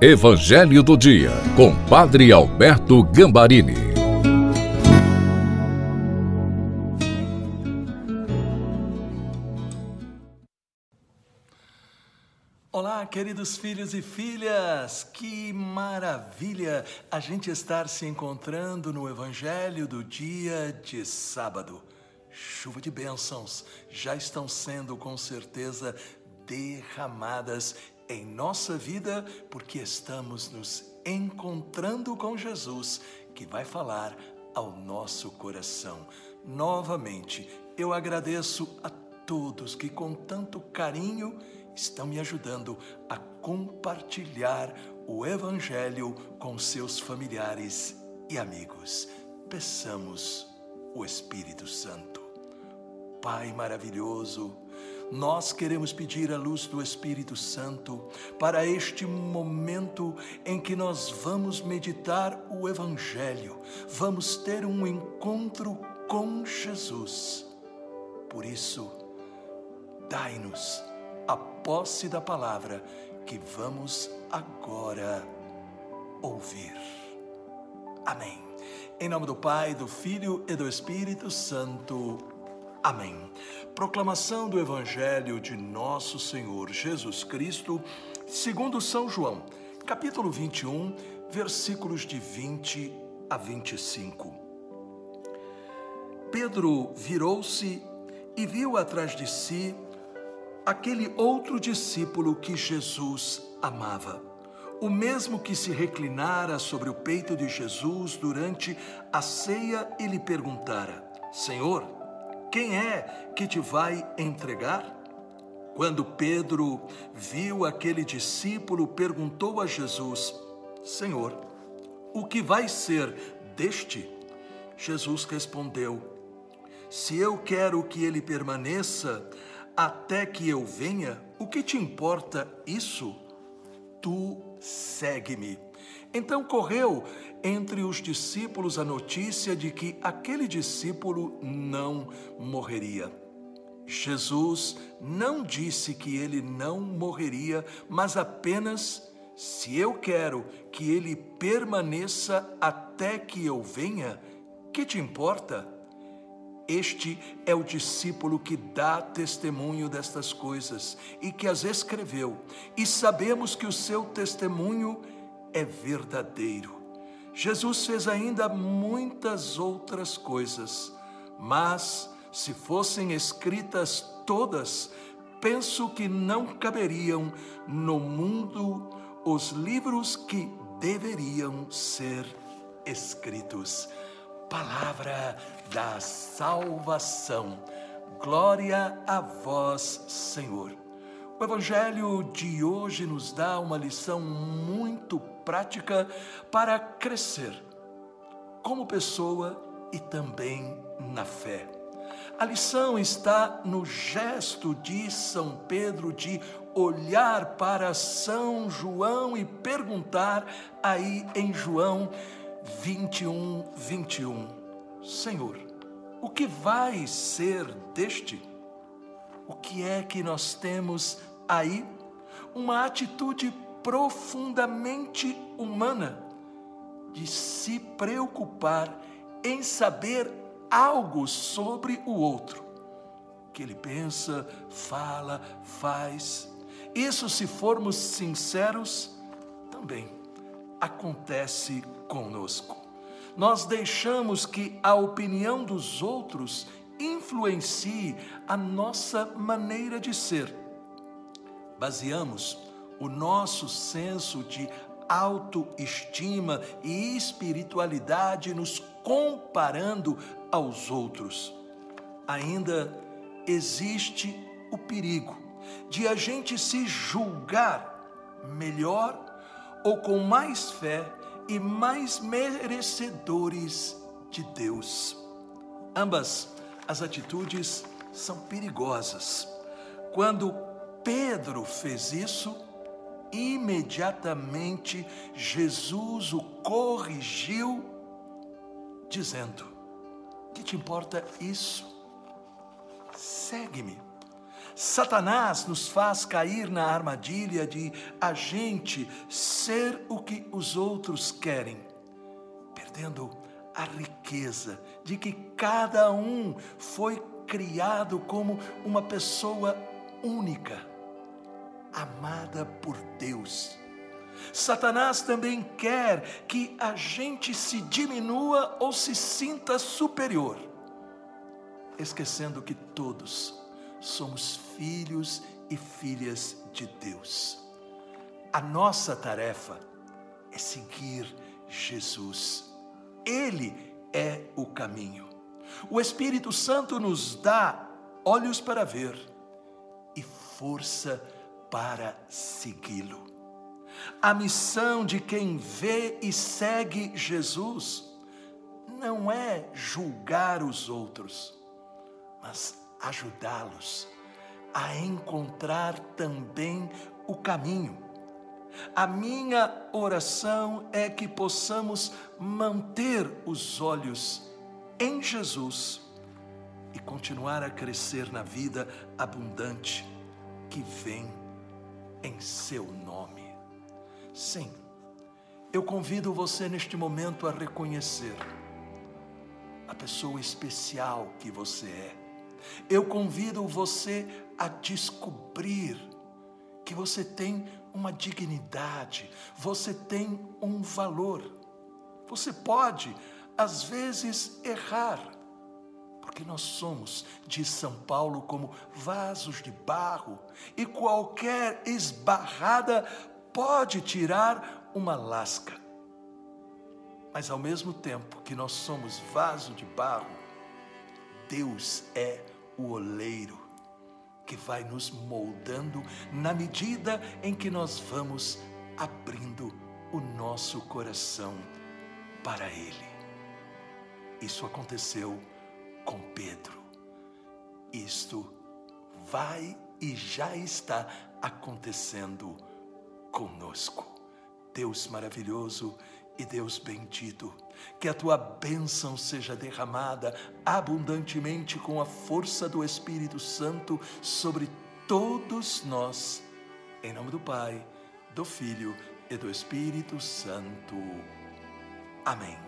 Evangelho do Dia, com Padre Alberto Gambarini. Olá, queridos filhos e filhas, que maravilha a gente estar se encontrando no Evangelho do dia de sábado. Chuva de bênçãos já estão sendo com certeza derramadas em nossa vida, porque estamos nos encontrando com Jesus, que vai falar ao nosso coração. Novamente, eu agradeço a todos que com tanto carinho estão me ajudando a compartilhar o Evangelho com seus familiares e amigos. Peçamos o Espírito Santo. Pai maravilhoso, nós queremos pedir a luz do Espírito Santo para este momento em que nós vamos meditar o Evangelho, vamos ter um encontro com Jesus. Por isso, dai-nos a posse da palavra que vamos agora ouvir. Amém. Em nome do Pai, do Filho e do Espírito Santo. Amém. Proclamação do Evangelho de Nosso Senhor Jesus Cristo, segundo São João, capítulo 21, versículos de 20 a 25. Pedro virou-se e viu atrás de si aquele outro discípulo que Jesus amava. O mesmo que se reclinara sobre o peito de Jesus durante a ceia e lhe perguntara: Senhor, quem é que te vai entregar? Quando Pedro viu aquele discípulo, perguntou a Jesus: Senhor, o que vai ser deste? Jesus respondeu: Se eu quero que ele permaneça até que eu venha, o que te importa isso? Tu segue-me. Então correu entre os discípulos a notícia de que aquele discípulo não morreria. Jesus não disse que ele não morreria, mas apenas se eu quero que ele permaneça até que eu venha, que te importa? Este é o discípulo que dá testemunho destas coisas e que as escreveu, e sabemos que o seu testemunho é verdadeiro. Jesus fez ainda muitas outras coisas, mas se fossem escritas todas, penso que não caberiam no mundo os livros que deveriam ser escritos. Palavra da salvação. Glória a vós, Senhor. O Evangelho de hoje nos dá uma lição muito prática para crescer como pessoa e também na fé. A lição está no gesto de São Pedro de olhar para São João e perguntar aí em João 21, 21: Senhor, o que vai ser deste? O que é que nós temos aí? Uma atitude profundamente humana de se preocupar em saber algo sobre o outro. Que ele pensa, fala, faz. Isso, se formos sinceros, também acontece conosco. Nós deixamos que a opinião dos outros influencie a nossa maneira de ser. Baseamos o nosso senso de autoestima e espiritualidade nos comparando aos outros. Ainda existe o perigo de a gente se julgar melhor ou com mais fé e mais merecedores de Deus. Ambas as atitudes são perigosas. Quando Pedro fez isso, imediatamente Jesus o corrigiu, dizendo: Que te importa isso? Segue-me. Satanás nos faz cair na armadilha de a gente ser o que os outros querem, perdendo a riqueza de que cada um foi criado como uma pessoa única, amada por Deus. Satanás também quer que a gente se diminua ou se sinta superior, esquecendo que todos somos filhos e filhas de Deus. A nossa tarefa é seguir Jesus. Ele é o caminho. O Espírito Santo nos dá olhos para ver e força para segui-lo. A missão de quem vê e segue Jesus não é julgar os outros, mas ajudá-los a encontrar também o caminho. A minha oração é que possamos manter os olhos em Jesus e continuar a crescer na vida abundante que vem em seu nome. Sim, eu convido você neste momento a reconhecer a pessoa especial que você é eu convido você a descobrir que você tem uma dignidade, você tem um valor. Você pode, às vezes, errar, porque nós somos, diz São Paulo, como vasos de barro, e qualquer esbarrada pode tirar uma lasca. Mas ao mesmo tempo que nós somos vaso de barro, Deus é o oleiro que vai nos moldando na medida em que nós vamos abrindo o nosso coração para Ele. Isso aconteceu com Pedro. Isto vai e já está acontecendo conosco. Deus maravilhoso e Deus bendito, que a tua bênção seja derramada abundantemente com a força do Espírito Santo sobre todos nós. Em nome do Pai, do Filho e do Espírito Santo. Amém.